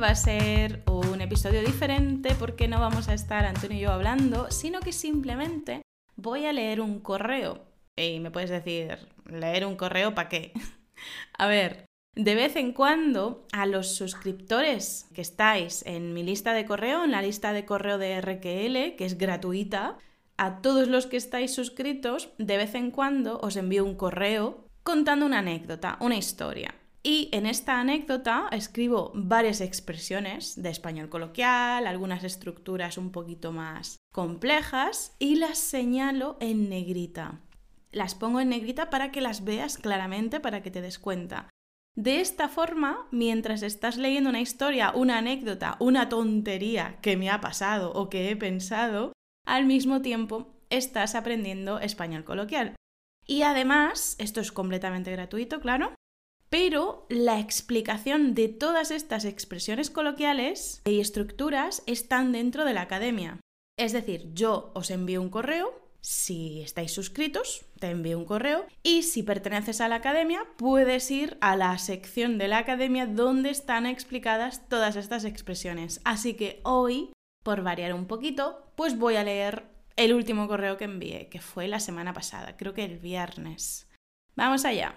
va a ser un episodio diferente porque no vamos a estar Antonio y yo hablando, sino que simplemente voy a leer un correo. Y me puedes decir, ¿leer un correo para qué? a ver, de vez en cuando a los suscriptores que estáis en mi lista de correo, en la lista de correo de RQL, que es gratuita, a todos los que estáis suscritos, de vez en cuando os envío un correo contando una anécdota, una historia. Y en esta anécdota escribo varias expresiones de español coloquial, algunas estructuras un poquito más complejas y las señalo en negrita. Las pongo en negrita para que las veas claramente, para que te des cuenta. De esta forma, mientras estás leyendo una historia, una anécdota, una tontería que me ha pasado o que he pensado, al mismo tiempo estás aprendiendo español coloquial. Y además, esto es completamente gratuito, claro, pero la explicación de todas estas expresiones coloquiales y estructuras están dentro de la academia. Es decir, yo os envío un correo, si estáis suscritos, te envío un correo y si perteneces a la academia, puedes ir a la sección de la academia donde están explicadas todas estas expresiones. Así que hoy por variar un poquito, pues voy a leer el último correo que envié, que fue la semana pasada, creo que el viernes. Vamos allá.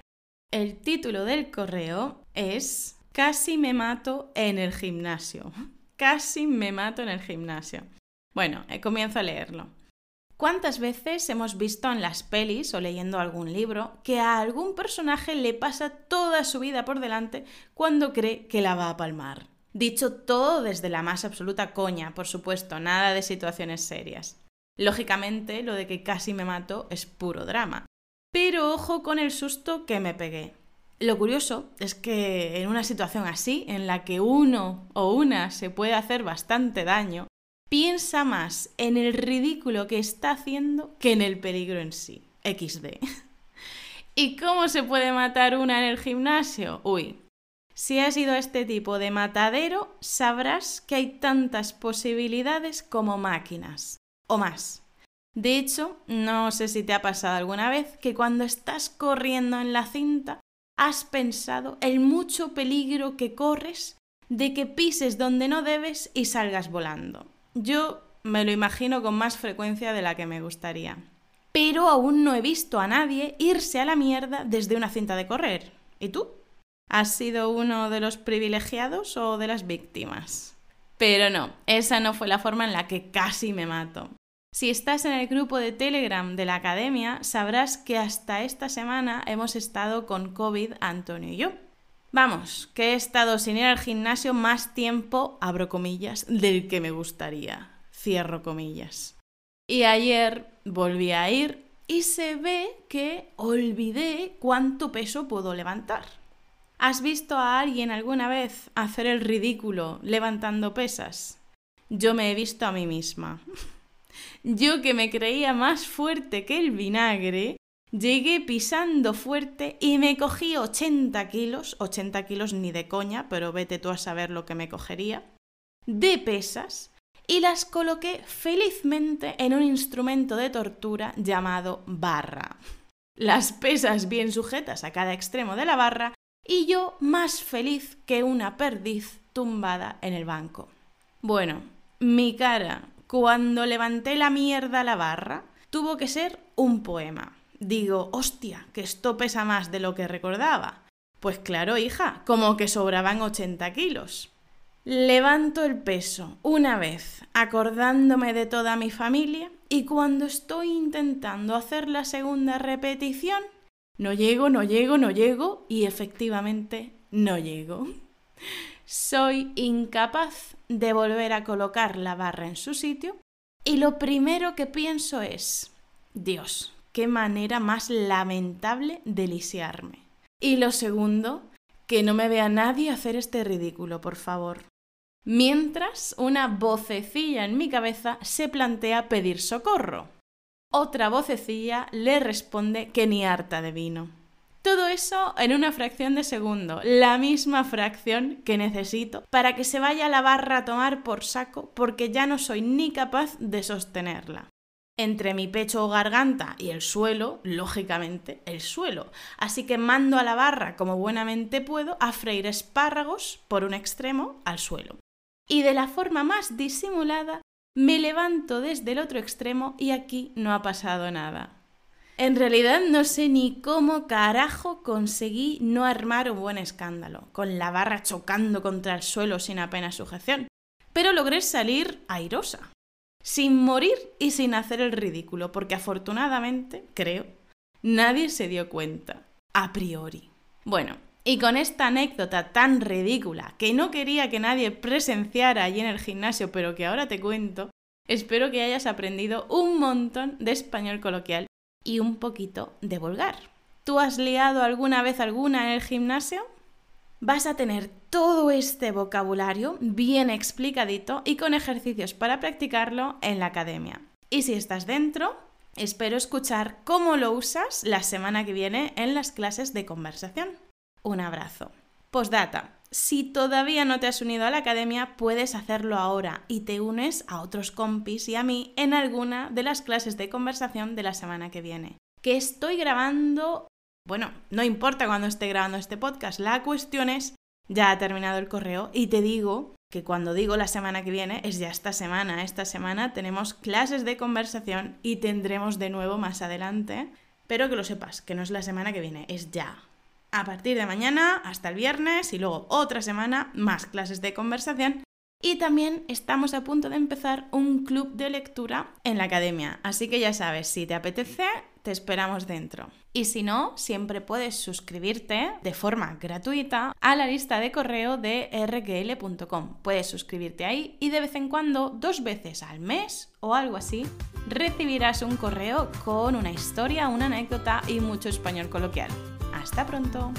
El título del correo es Casi me mato en el gimnasio. Casi me mato en el gimnasio. Bueno, eh, comienzo a leerlo. ¿Cuántas veces hemos visto en las pelis o leyendo algún libro que a algún personaje le pasa toda su vida por delante cuando cree que la va a palmar? Dicho todo desde la más absoluta coña, por supuesto, nada de situaciones serias. Lógicamente, lo de que casi me mato es puro drama. Pero ojo con el susto que me pegué. Lo curioso es que en una situación así, en la que uno o una se puede hacer bastante daño, piensa más en el ridículo que está haciendo que en el peligro en sí. XD. ¿Y cómo se puede matar una en el gimnasio? Uy, si has ido a este tipo de matadero, sabrás que hay tantas posibilidades como máquinas, o más. De hecho, no sé si te ha pasado alguna vez que cuando estás corriendo en la cinta, has pensado el mucho peligro que corres de que pises donde no debes y salgas volando. Yo me lo imagino con más frecuencia de la que me gustaría. Pero aún no he visto a nadie irse a la mierda desde una cinta de correr. ¿Y tú? ¿Has sido uno de los privilegiados o de las víctimas? Pero no, esa no fue la forma en la que casi me mato. Si estás en el grupo de Telegram de la academia, sabrás que hasta esta semana hemos estado con COVID Antonio y yo. Vamos, que he estado sin ir al gimnasio más tiempo, abro comillas, del que me gustaría, cierro comillas. Y ayer volví a ir y se ve que olvidé cuánto peso puedo levantar. ¿Has visto a alguien alguna vez hacer el ridículo levantando pesas? Yo me he visto a mí misma. Yo que me creía más fuerte que el vinagre, llegué pisando fuerte y me cogí 80 kilos, 80 kilos ni de coña, pero vete tú a saber lo que me cogería, de pesas y las coloqué felizmente en un instrumento de tortura llamado barra. Las pesas bien sujetas a cada extremo de la barra y yo más feliz que una perdiz tumbada en el banco. Bueno, mi cara cuando levanté la mierda a la barra tuvo que ser un poema. Digo, hostia, que esto pesa más de lo que recordaba. Pues claro, hija, como que sobraban 80 kilos. Levanto el peso una vez, acordándome de toda mi familia, y cuando estoy intentando hacer la segunda repetición, no llego, no llego, no llego y efectivamente no llego. Soy incapaz de volver a colocar la barra en su sitio y lo primero que pienso es, Dios, qué manera más lamentable de lisiarme. Y lo segundo, que no me vea nadie hacer este ridículo, por favor. Mientras una vocecilla en mi cabeza se plantea pedir socorro otra vocecilla le responde que ni harta de vino. Todo eso en una fracción de segundo, la misma fracción que necesito para que se vaya la barra a tomar por saco porque ya no soy ni capaz de sostenerla. entre mi pecho o garganta y el suelo, lógicamente, el suelo. Así que mando a la barra, como buenamente puedo, a freír espárragos por un extremo al suelo. Y de la forma más disimulada, me levanto desde el otro extremo y aquí no ha pasado nada. En realidad no sé ni cómo carajo conseguí no armar un buen escándalo, con la barra chocando contra el suelo sin apenas sujeción, pero logré salir airosa sin morir y sin hacer el ridículo, porque afortunadamente, creo, nadie se dio cuenta, a priori. Bueno, y con esta anécdota tan ridícula que no quería que nadie presenciara allí en el gimnasio, pero que ahora te cuento, espero que hayas aprendido un montón de español coloquial y un poquito de vulgar. ¿Tú has liado alguna vez alguna en el gimnasio? vas a tener todo este vocabulario bien explicadito y con ejercicios para practicarlo en la academia. Y si estás dentro, espero escuchar cómo lo usas la semana que viene en las clases de conversación. Un abrazo. Postdata. Si todavía no te has unido a la academia, puedes hacerlo ahora y te unes a otros compis y a mí en alguna de las clases de conversación de la semana que viene. Que estoy grabando bueno, no importa cuando esté grabando este podcast, la cuestión es, ya ha terminado el correo y te digo que cuando digo la semana que viene es ya esta semana. Esta semana tenemos clases de conversación y tendremos de nuevo más adelante. Pero que lo sepas, que no es la semana que viene, es ya. A partir de mañana hasta el viernes y luego otra semana más clases de conversación. Y también estamos a punto de empezar un club de lectura en la academia. Así que ya sabes, si te apetece, te esperamos dentro. Y si no, siempre puedes suscribirte de forma gratuita a la lista de correo de rql.com. Puedes suscribirte ahí y de vez en cuando, dos veces al mes o algo así, recibirás un correo con una historia, una anécdota y mucho español coloquial. Hasta pronto.